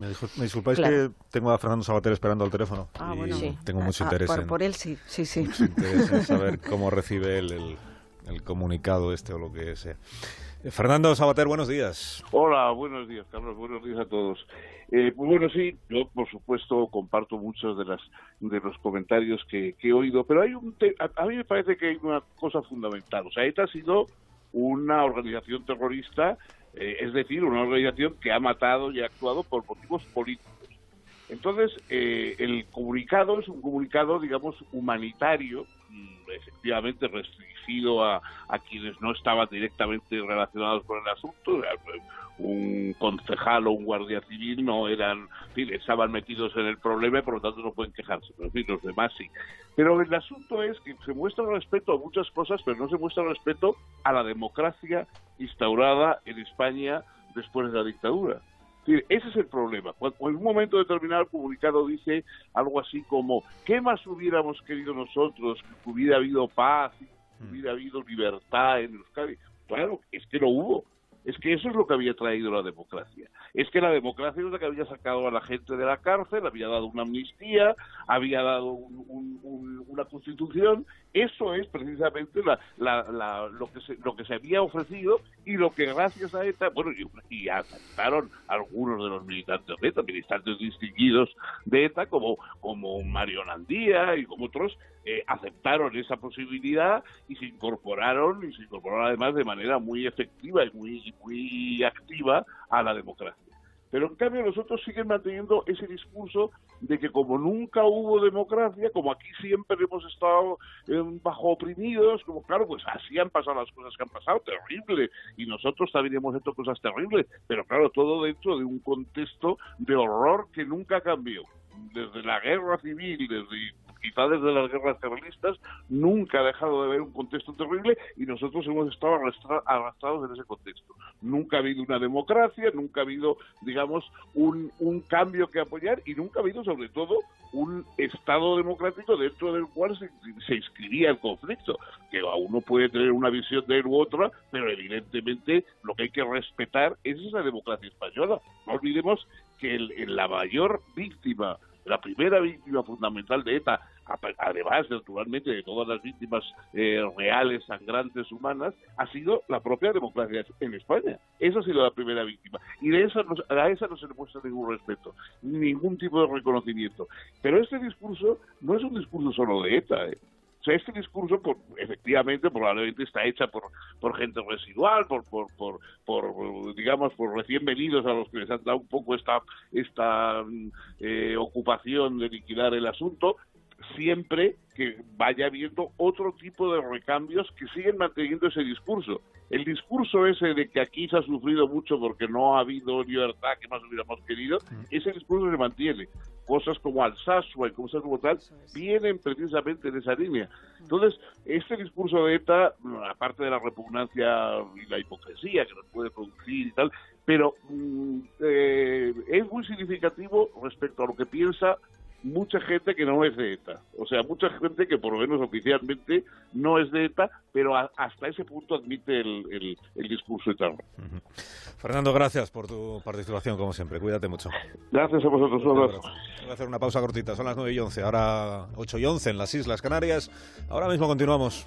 Me, disculpáis que tengo a Fernando Sabater esperando al teléfono. Ah, bueno, sí. Tengo mucho ah, interés por, por, él sí, sí, sí. Mucho interés en saber cómo recibe él el, el comunicado este o lo que sea. Eh, Fernando Sabater, buenos días. Hola, buenos días, Carlos. Buenos días a todos. Eh, pues bueno, sí, yo por supuesto comparto muchos de las de los comentarios que, he oído, pero hay un a, mí me parece que hay una cosa fundamental. O sea, ETA ha sido una organización terrorista eh, es decir, una organización que ha matado y ha actuado por motivos políticos. Entonces, eh, el comunicado es un comunicado, digamos, humanitario, mm, efectivamente restringido a, a, quienes no estaban directamente relacionados con el asunto. Un concejal o un guardia civil no eran, en estaban metidos en el problema y por lo tanto no pueden quejarse, pero los demás sí. Pero el asunto es que se muestra respeto a muchas cosas, pero no se muestra respeto a la democracia instaurada en España después de la dictadura. Ese es el problema. Cuando en un momento determinado el comunicado dice algo así como, ¿qué más hubiéramos querido nosotros? Que hubiera habido paz, que mm. hubiera habido libertad en Euskadi. Claro, es que no hubo. Es que eso es lo que había traído la democracia. Es que la democracia es la que había sacado a la gente de la cárcel, había dado una amnistía, había dado una constitución. Eso es precisamente lo, que se, lo que se había ofrecido y lo que gracias a ETA, bueno, y, aceptaron algunos de los militantes de ETA, militantes distinguidos de ETA, como, como Mario Nandía y como otros, eh, aceptaron esa posibilidad y se incorporaron, y se incorporaron además de manera muy efectiva y muy, muy activa a la democracia. Pero en cambio nosotros siguen manteniendo ese discurso de que como nunca hubo democracia, como aquí siempre hemos estado eh, bajo oprimidos, como claro, pues así han pasado las cosas que han pasado, terrible, y nosotros también hemos hecho cosas terribles, pero claro, todo dentro de un contexto de horror que nunca cambió. Desde la guerra civil, desde quizá desde las guerras carlistas, nunca ha dejado de haber un contexto terrible y nosotros hemos estado arrastrados en ese contexto. Nunca ha habido una democracia, nunca ha habido, digamos, un, un cambio que apoyar y nunca ha habido, sobre todo, un Estado democrático dentro del cual se, se inscribía el conflicto. Que uno puede tener una visión de él u otra, pero evidentemente lo que hay que respetar es esa democracia española. No olvidemos que la mayor víctima la primera víctima fundamental de ETA, además naturalmente de todas las víctimas eh, reales, sangrantes, humanas, ha sido la propia democracia en España. Esa ha sido la primera víctima. Y de esa a esa no se le muestra ningún respeto, ningún tipo de reconocimiento. Pero este discurso no es un discurso solo de ETA. ¿eh? Este discurso, por, efectivamente, probablemente está hecha por, por gente residual, por, por, por, por, digamos, por recién venidos a los que les han dado un poco esta, esta eh, ocupación de liquidar el asunto, siempre que vaya habiendo otro tipo de recambios que siguen manteniendo ese discurso. El discurso ese de que aquí se ha sufrido mucho porque no ha habido libertad que más hubiéramos querido, ese discurso se mantiene. Cosas como Alsasua y cosas como tal vienen precisamente en esa línea. Entonces, este discurso de ETA, aparte de la repugnancia y la hipocresía que nos puede producir y tal, pero mm, eh, es muy significativo respecto a lo que piensa mucha gente que no es de ETA. O sea, mucha gente que por lo menos oficialmente no es de ETA, pero hasta ese punto admite el, el, discurso eterno. Fernando, gracias por tu participación, como siempre. Cuídate mucho. Gracias a vosotros. Voy a hacer una pausa cortita. Son las 9 y 11, ahora 8 y 11 en las Islas Canarias. Ahora mismo continuamos.